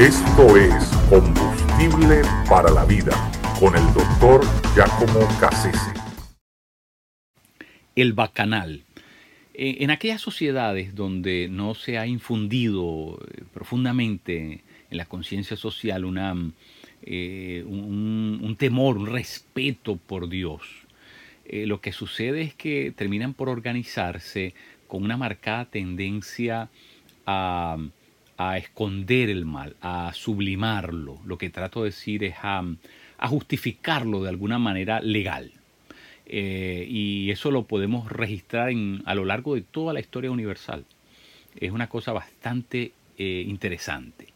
Esto es Combustible para la Vida con el doctor Giacomo Cassese. El bacanal. Eh, En aquellas sociedades donde no se ha infundido eh, profundamente en la conciencia social eh, un, un temor, un respeto por Dios, eh, lo que sucede es que terminan por organizarse con una marcada tendencia a, a esconder el mal, a sublimarlo. Lo que trato de decir es a, justificarlo de alguna manera legal. Eh, y eso lo podemos registrar a lo largo de toda la historia universal. Es una cosa bastante eh, interesante.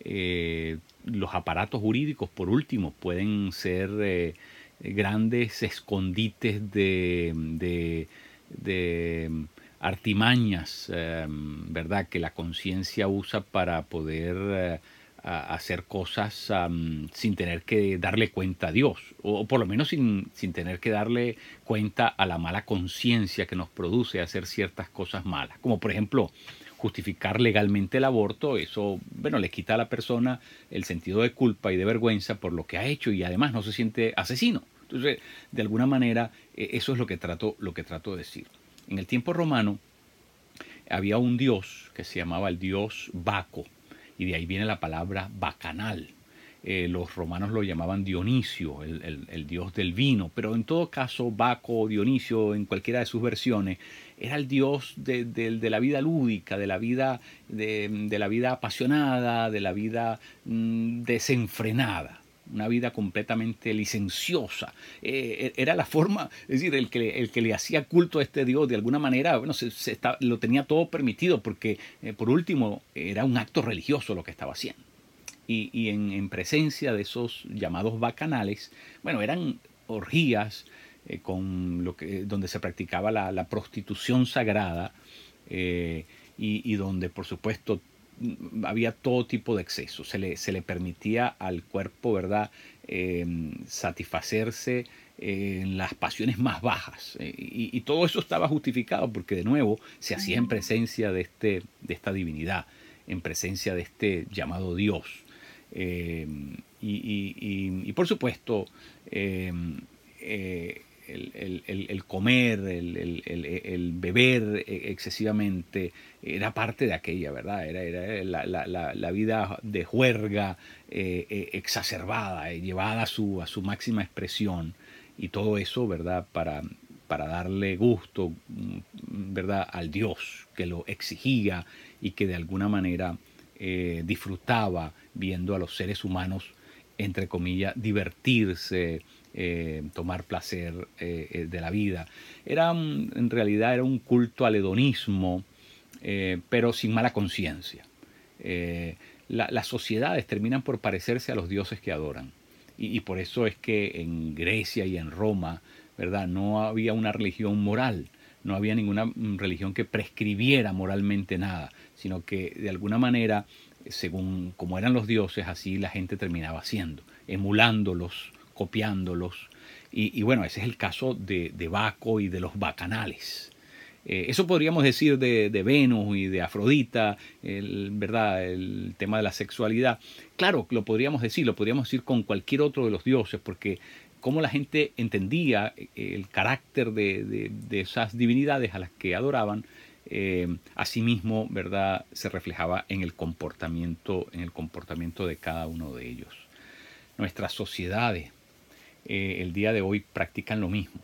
Eh, los aparatos jurídicos, por último, pueden ser grandes escondites de artimañas, eh, ¿verdad? Que la conciencia usa para poder eh, hacer cosas sin tener que darle cuenta a Dios, o, por lo menos sin, sin tener que darle cuenta a la mala conciencia que nos produce hacer ciertas cosas malas, como por ejemplo justificar legalmente el aborto, eso, bueno, le quita a la persona el sentido de culpa y de vergüenza por lo que ha hecho y además no se siente asesino. Entonces, de alguna manera, eh, eso es lo que trato, lo que trato de decir. En el tiempo romano había un dios que se llamaba el dios Baco, y de ahí viene la palabra bacanal. Eh, los romanos lo llamaban Dionisio, el, dios del vino, pero en todo caso Baco Dionisio, en cualquiera de sus versiones, era el dios de, la vida lúdica, de la vida, de, de la vida apasionada, de la vida mm, desenfrenada una vida completamente licenciosa. Eh, era la forma, es decir, el que, el que le hacía culto a este Dios de alguna manera, bueno, se, lo tenía todo permitido porque, eh, por último, era un acto religioso lo que estaba haciendo. Y, y en, en presencia de esos llamados bacanales, bueno, eran orgías eh, con lo que, donde se practicaba la, prostitución sagrada y, y donde, por supuesto, había todo tipo de excesos. Se le, se le permitía al cuerpo, ¿verdad?, eh, satisfacerse eh, en las pasiones más bajas. Eh, y, y todo eso estaba justificado porque, de nuevo, se hacía en presencia de, este, de esta divinidad, en presencia de este llamado Dios. Eh, y, y- y- y, por supuesto, eh, eh, el, el- el- el comer, el, beber eh, excesivamente era parte de aquella, ¿verdad? Era, era la, la- la- vida de juerga eh, eh, exacerbada, eh, llevada a su, a su máxima expresión. Y todo eso, ¿verdad? Para, para darle gusto, ¿verdad? Al Dios que lo exigía y que de alguna manera disfrutaba viendo a los seres humanos, entre comillas, divertirse, eh, tomar placer eh, eh, de la vida. Era en realidad era un culto al hedonismo, pero sin mala conciencia. La- las sociedades terminan por parecerse a los dioses que adoran. Y, y por eso es que en Grecia y en Roma, ¿verdad? No había una religión moral, no había ninguna mm, religión que prescribiera moralmente nada, sino que de alguna manera, según como eran los dioses, así la gente terminaba haciendo, emulándolos, copiándolos. Y, bueno, ese es el caso de, de Baco y de los bacanales. Eh, eso podríamos decir de, de Venus y de Afrodita, el, ¿verdad? el tema de la sexualidad. Claro, lo podríamos decir, lo podríamos decir con cualquier otro de los dioses, porque cómo la gente entendía eh, el carácter de- de esas divinidades a las que adoraban, eh, asimismo, ¿verdad? se reflejaba en el comportamiento, en el comportamiento de cada uno de ellos. Nuestras sociedades eh, el día de hoy practican lo mismo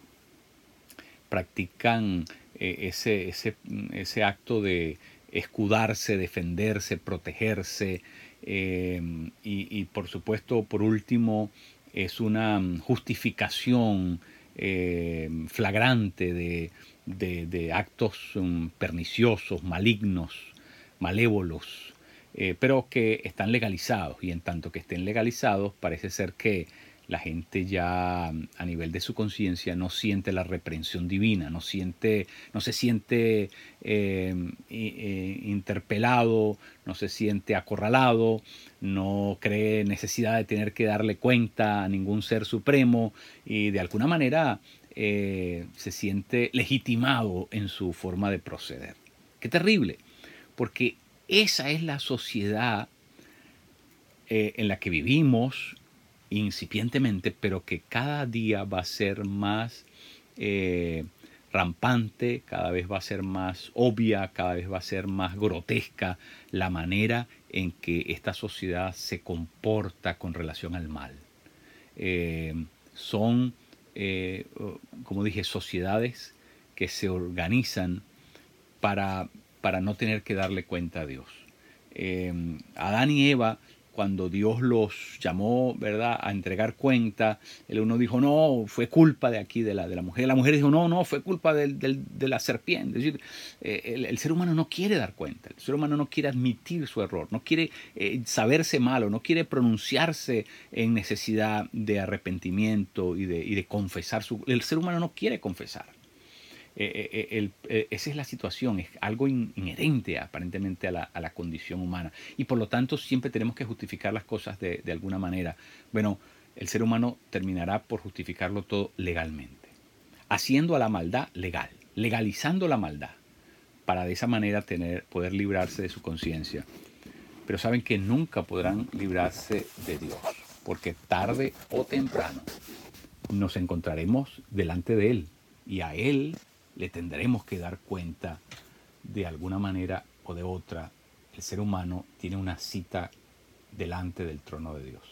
practican eh, ese, ese, ese acto de escudarse, defenderse, protegerse y, por supuesto, por último, es una justificación eh, flagrante de, de- actos mm, perniciosos, malignos, malévolos, eh, pero que están legalizados. Y en tanto que estén legalizados parece ser que la gente ya mm, a nivel de su conciencia no siente la reprensión divina, no siente, no se siente i- eh, interpelado, no se siente acorralado, no cree necesidad de tener que darle cuenta a ningún ser supremo y de alguna manera eh, se siente legitimado en su forma de proceder. Qué terrible, porque esa es la sociedad eh, en la que vivimos incipientemente, pero que cada día va a ser más eh, rampante, cada vez va a ser más obvia, cada vez va a ser más grotesca la manera en que esta sociedad se comporta con relación al mal. Eh, son, eh, como dije, sociedades que se organizan para, para no tener que darle cuenta a Dios. Adán y Eva cuando Dios los llamó, ¿verdad?, a entregar cuenta, el uno dijo, no, fue culpa de aquí, de la, de la mujer. La mujer dijo, no, no, fue culpa de la serpiente. Es decir, eh, el, ser humano no quiere dar cuenta, el ser humano no quiere admitir su error, no quiere eh, saberse malo, no quiere pronunciarse en necesidad de arrepentimiento y de, y de confesar su... El ser humano no quiere confesar. Eh, eh, eh, esa es la situación, es algo inherente aparentemente a la, condición humana. Y por lo tanto siempre tenemos que justificar las cosas de, de alguna manera. Bueno, el ser humano terminará por justificarlo todo legalmente, haciendo a la maldad legal, legalizando la maldad, para de esa manera tener, poder librarse de su conciencia. Pero saben que nunca podrán librarse de Dios, porque tarde o temprano nos encontraremos delante de Él y a Él le tendremos que dar cuenta de alguna manera o de otra. El ser humano tiene una cita delante del trono de Dios.